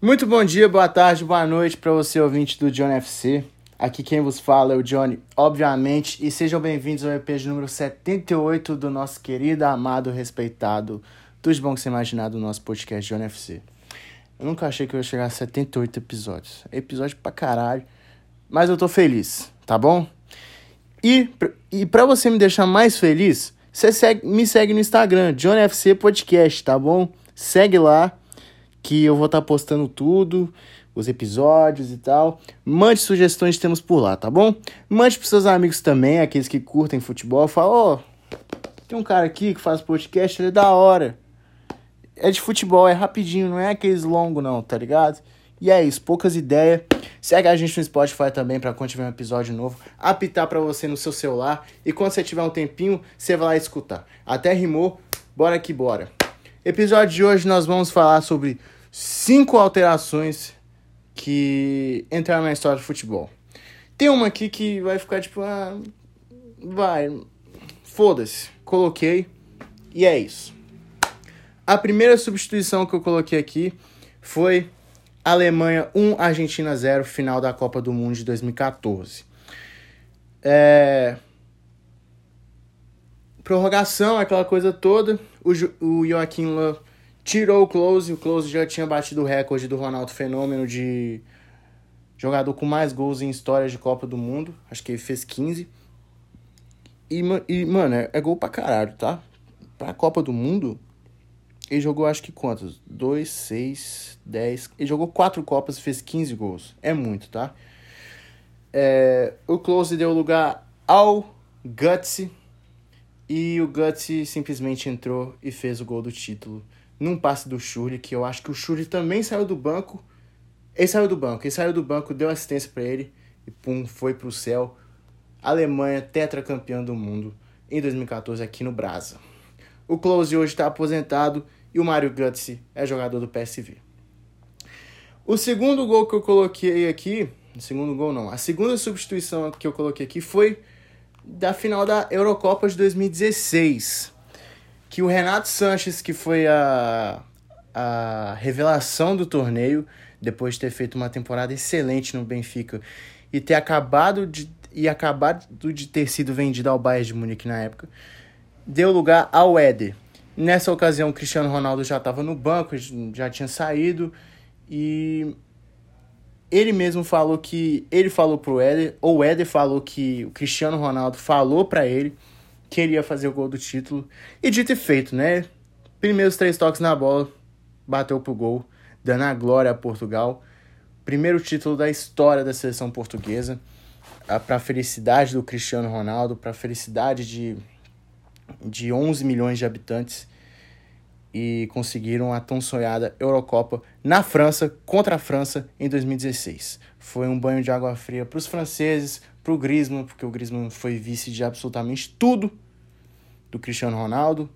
Muito bom dia, boa tarde, boa noite para você ouvinte do Johnny FC. Aqui quem vos fala é o Johnny, obviamente, e sejam bem-vindos ao EP de número 78 do nosso querido, amado, respeitado, bom que você imaginar do nosso podcast Johnny FC. Eu nunca achei que eu ia chegar a 78 episódios. É episódio pra caralho, mas eu tô feliz, tá bom? E, e pra você me deixar mais feliz, você segue, me segue no Instagram, Johnny FC Podcast, tá bom? Segue lá que eu vou estar tá postando tudo, os episódios e tal. Mande sugestões de temas por lá, tá bom? Mande pros seus amigos também, aqueles que curtem futebol. Fala, ó, oh, tem um cara aqui que faz podcast, ele é da hora. É de futebol, é rapidinho, não é aqueles longos não, tá ligado? E é isso, poucas ideias. Segue a gente no Spotify também para quando tiver um episódio novo, apitar para você no seu celular. E quando você tiver um tempinho, você vai lá escutar. Até rimou, bora que bora. Episódio de hoje nós vamos falar sobre cinco alterações que entraram na história do futebol. Tem uma aqui que vai ficar tipo, ah, vai, foda-se, coloquei e é isso. A primeira substituição que eu coloquei aqui foi Alemanha 1, Argentina 0, final da Copa do Mundo de 2014. É... Prorrogação, aquela coisa toda. O, o Joaquim Löw tirou o Close, o Close já tinha batido o recorde do Ronaldo Fenômeno de jogador com mais gols em história de Copa do Mundo. Acho que ele fez 15. E, e mano, é, é gol pra caralho, tá? Pra Copa do Mundo, ele jogou acho que quantos? 2, 6, 10. Ele jogou 4 Copas e fez 15 gols. É muito, tá? É, o Close deu lugar ao Gutsy. E o Gutsy simplesmente entrou e fez o gol do título num passe do Shuri, que eu acho que o Shuri também saiu do banco. Ele saiu do banco, ele saiu do banco, deu assistência para ele e pum, foi pro céu. Alemanha tetracampeã do mundo em 2014 aqui no Brasa. O Close hoje está aposentado e o Mario Götze é jogador do PSV. O segundo gol que eu coloquei aqui, segundo gol não, a segunda substituição que eu coloquei aqui foi da final da Eurocopa de 2016 que o Renato Sanches, que foi a, a revelação do torneio, depois de ter feito uma temporada excelente no Benfica e ter acabado de e acabado de ter sido vendido ao Bayern de Munique na época, deu lugar ao Éder. Nessa ocasião, o Cristiano Ronaldo já estava no banco, já tinha saído e ele mesmo falou que ele falou pro Éder, ou o Éder falou que o Cristiano Ronaldo falou para ele queria fazer o gol do título. E dito e feito, né? Primeiros três toques na bola, bateu pro gol, dando a glória a Portugal. Primeiro título da história da seleção portuguesa. Para a felicidade do Cristiano Ronaldo, para a felicidade de, de 11 milhões de habitantes. E conseguiram a tão sonhada Eurocopa na França, contra a França, em 2016. Foi um banho de água fria para os franceses, pro Griezmann, porque o Griezmann foi vice de absolutamente tudo do Cristiano Ronaldo,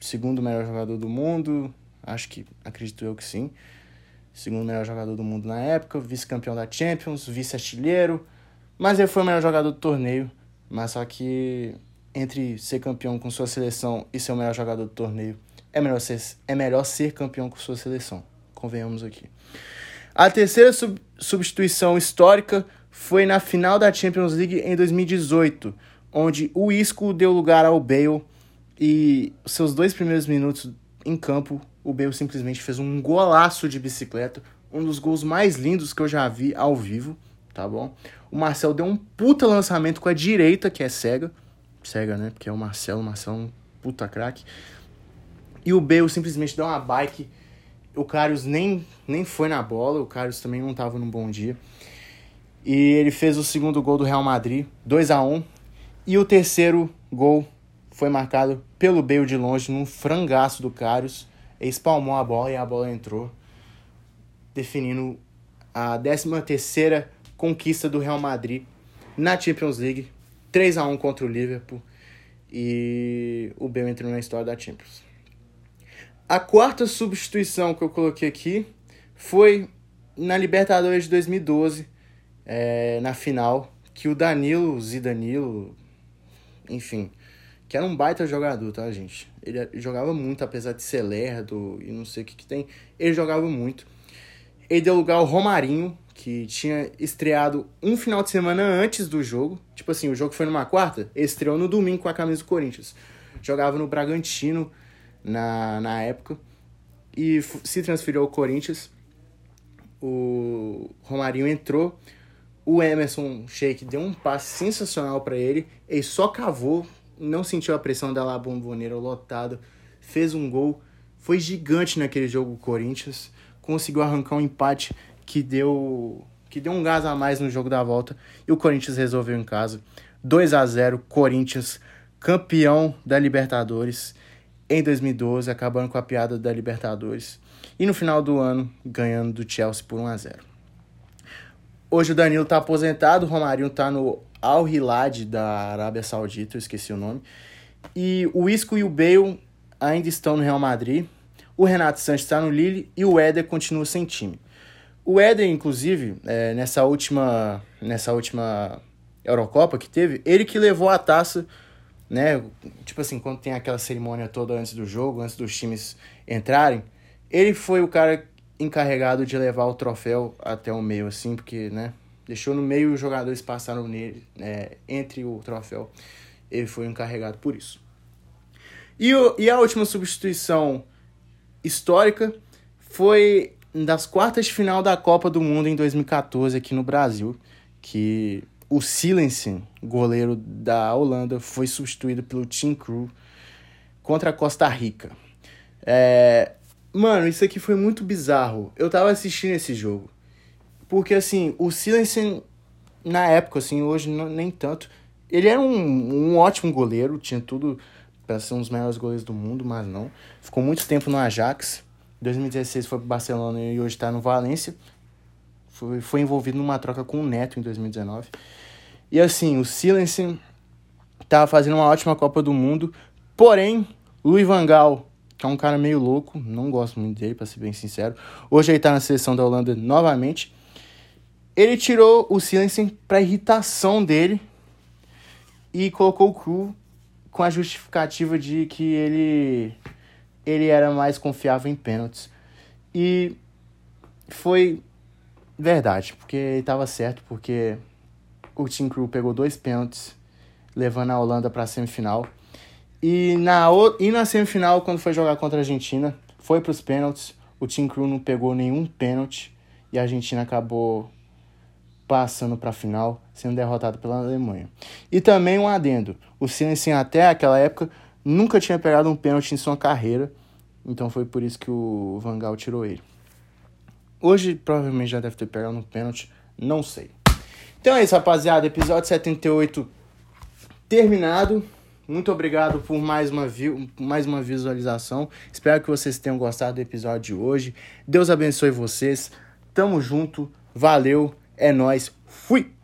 segundo melhor jogador do mundo, acho que acredito eu que sim. Segundo melhor jogador do mundo na época, vice-campeão da Champions, vice-artilheiro, mas ele foi o melhor jogador do torneio, mas só que entre ser campeão com sua seleção e ser o melhor jogador do torneio, é melhor ser, é melhor ser campeão com sua seleção. Convenhamos aqui. A terceira sub substituição histórica foi na final da Champions League em 2018, onde o Isco deu lugar ao Bale e seus dois primeiros minutos em campo, o Bale simplesmente fez um golaço de bicicleta, um dos gols mais lindos que eu já vi ao vivo, tá bom? O Marcel deu um puta lançamento com a direita, que é cega, cega, né? Porque é o Marcelo, o Marcelo é um puta craque. E o Bale simplesmente deu uma bike. O Carlos nem, nem foi na bola, o Carlos também não tava num bom dia. E ele fez o segundo gol do Real Madrid, 2 a 1 E o terceiro gol foi marcado pelo Bale de longe, num frangaço do Carlos. Ele espalmou a bola e a bola entrou, definindo a 13 terceira conquista do Real Madrid na Champions League. 3 a 1 contra o Liverpool. E o Bale entrou na história da Champions. A quarta substituição que eu coloquei aqui foi na Libertadores de 2012, é, na final que o Danilo, Zidanilo, enfim, que era um baita jogador, tá, gente? Ele jogava muito, apesar de ser lerdo e não sei o que que tem, ele jogava muito. Ele deu lugar ao Romarinho, que tinha estreado um final de semana antes do jogo. Tipo assim, o jogo foi numa quarta, estreou no domingo com a camisa do Corinthians. Jogava no Bragantino na, na época. E se transferiu ao Corinthians. O Romarinho entrou, o Emerson Sheik deu um passe sensacional para ele, ele só cavou, não sentiu a pressão da La Bomboneira lotado, fez um gol, foi gigante naquele jogo Corinthians, conseguiu arrancar um empate que deu que deu um gás a mais no jogo da volta. E o Corinthians resolveu em casa. 2 a 0 Corinthians campeão da Libertadores em 2012, acabando com a piada da Libertadores. E no final do ano, ganhando do Chelsea por 1 a 0 Hoje o Danilo está aposentado, o Romarinho está no Al Hilad da Arábia Saudita, eu esqueci o nome. E o Isco e o Bale ainda estão no Real Madrid. O Renato Sanches está no Lille e o Éder continua sem time. O Éder, inclusive, é, nessa última nessa última Eurocopa que teve, ele que levou a taça, né? Tipo assim, quando tem aquela cerimônia toda antes do jogo, antes dos times entrarem, ele foi o cara encarregado de levar o troféu até o meio, assim, porque, né? Deixou no meio os jogadores passaram nele, né, entre o troféu. Ele foi encarregado por isso. E, o, e a última substituição histórica foi das quartas de final da Copa do Mundo em 2014 aqui no Brasil, que o Silensen, goleiro da Holanda, foi substituído pelo Tim Crew contra a Costa Rica. É... Mano, isso aqui foi muito bizarro. Eu tava assistindo esse jogo. Porque, assim, o Silensen, na época, assim, hoje não, nem tanto, ele era um, um ótimo goleiro, tinha tudo para ser um dos melhores goleiros do mundo, mas não. Ficou muito tempo no Ajax. 2016 foi pro Barcelona e hoje está no Valência. Foi, foi envolvido numa troca com o Neto em 2019. E assim, o Silensen tava fazendo uma ótima Copa do Mundo. Porém, Luiz Van Gaal, que é um cara meio louco, não gosto muito dele, para ser bem sincero. Hoje ele tá na seleção da Holanda novamente. Ele tirou o Silensen para irritação dele e colocou o Crew com a justificativa de que ele ele era mais confiável em pênaltis. E foi verdade, porque ele estava certo, porque o Team Crew pegou dois pênaltis, levando a Holanda para a semifinal. E na, e na semifinal, quando foi jogar contra a Argentina, foi para os pênaltis. O Team Crew não pegou nenhum pênalti e a Argentina acabou passando para a final, sendo derrotado pela Alemanha. E também um adendo: o Silencio até aquela época nunca tinha pegado um pênalti em sua carreira, então foi por isso que o Van Gaal tirou ele. Hoje provavelmente já deve ter pegado um pênalti, não sei. Então é isso, rapaziada. Episódio 78 terminado. Muito obrigado por mais uma, mais uma visualização. Espero que vocês tenham gostado do episódio de hoje. Deus abençoe vocês. Tamo junto. Valeu. É nós. Fui.